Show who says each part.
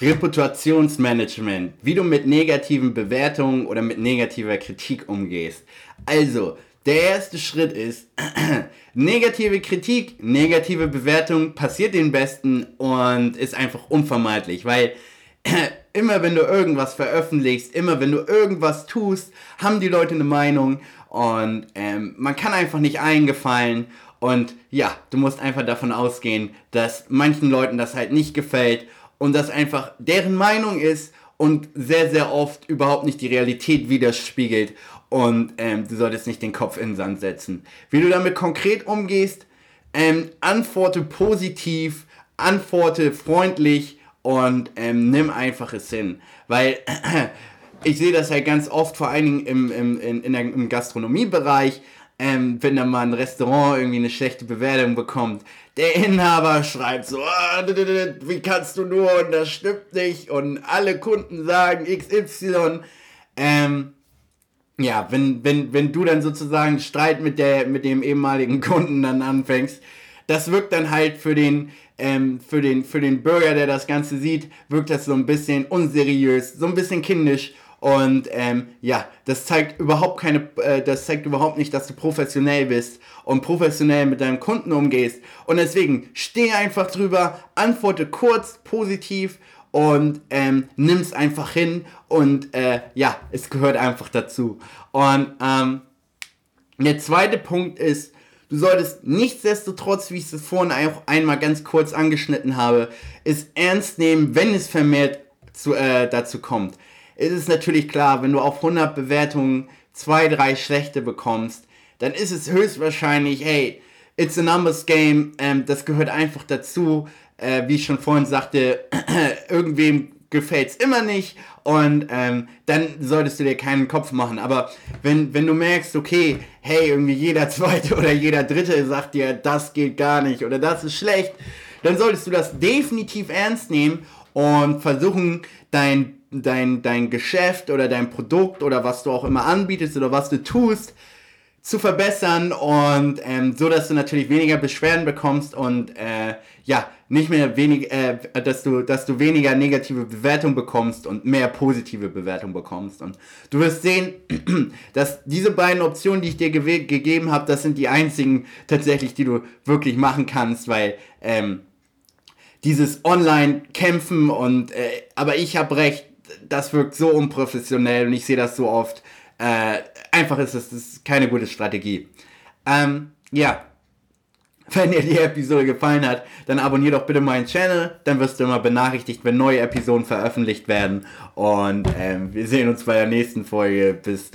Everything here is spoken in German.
Speaker 1: Reputationsmanagement, wie du mit negativen Bewertungen oder mit negativer Kritik umgehst. Also, der erste Schritt ist, negative Kritik, negative Bewertung passiert den Besten und ist einfach unvermeidlich, weil immer wenn du irgendwas veröffentlichst, immer wenn du irgendwas tust, haben die Leute eine Meinung und ähm, man kann einfach nicht eingefallen und ja, du musst einfach davon ausgehen, dass manchen Leuten das halt nicht gefällt und das einfach deren Meinung ist und sehr, sehr oft überhaupt nicht die Realität widerspiegelt und ähm, du solltest nicht den Kopf in den Sand setzen. Wie du damit konkret umgehst, ähm, antworte positiv, antworte freundlich und ähm, nimm einfach es hin. Weil ich sehe das halt ganz oft, vor allen Dingen im, im, in, in der, im Gastronomiebereich, ähm, wenn da mal ein Restaurant irgendwie eine schlechte Bewertung bekommt, der Inhaber schreibt so, ah, wie kannst du nur? Und das stimmt nicht. Und alle Kunden sagen XY. Ähm, ja, wenn, wenn, wenn du dann sozusagen Streit mit, der, mit dem ehemaligen Kunden dann anfängst, das wirkt dann halt für den, ähm, für den, für den Bürger, der das Ganze sieht, wirkt das so ein bisschen unseriös, so ein bisschen kindisch und ähm, ja, das zeigt überhaupt keine, äh, das zeigt überhaupt nicht, dass du professionell bist und professionell mit deinem Kunden umgehst. Und deswegen steh einfach drüber, antworte kurz, positiv und ähm, nimm's einfach hin. Und äh, ja, es gehört einfach dazu. Und ähm, der zweite Punkt ist, du solltest nichtsdestotrotz, wie ich es vorhin auch einmal ganz kurz angeschnitten habe, es ernst nehmen, wenn es vermehrt zu, äh, dazu kommt ist es natürlich klar, wenn du auf 100 Bewertungen zwei, drei schlechte bekommst, dann ist es höchstwahrscheinlich, hey, it's a numbers game, ähm, das gehört einfach dazu. Äh, wie ich schon vorhin sagte, irgendwem gefällt es immer nicht und ähm, dann solltest du dir keinen Kopf machen. Aber wenn, wenn du merkst, okay, hey, irgendwie jeder zweite oder jeder dritte sagt dir, das geht gar nicht oder das ist schlecht, dann solltest du das definitiv ernst nehmen und versuchen, dein dein, dein Geschäft oder dein Produkt oder was du auch immer anbietest oder was du tust, zu verbessern und ähm, so, dass du natürlich weniger Beschwerden bekommst und äh, ja, nicht mehr wenig, äh, dass du, dass du weniger negative Bewertung bekommst und mehr positive Bewertung bekommst. Und du wirst sehen, dass diese beiden Optionen, die ich dir ge gegeben habe, das sind die einzigen tatsächlich, die du wirklich machen kannst, weil ähm, dieses Online-Kämpfen und äh, aber ich habe recht, das wirkt so unprofessionell und ich sehe das so oft. Äh, einfach ist es keine gute Strategie. Ähm, ja. Wenn dir die Episode gefallen hat, dann abonnier doch bitte meinen Channel, dann wirst du immer benachrichtigt, wenn neue Episoden veröffentlicht werden. Und ähm, wir sehen uns bei der nächsten Folge. Bis dann.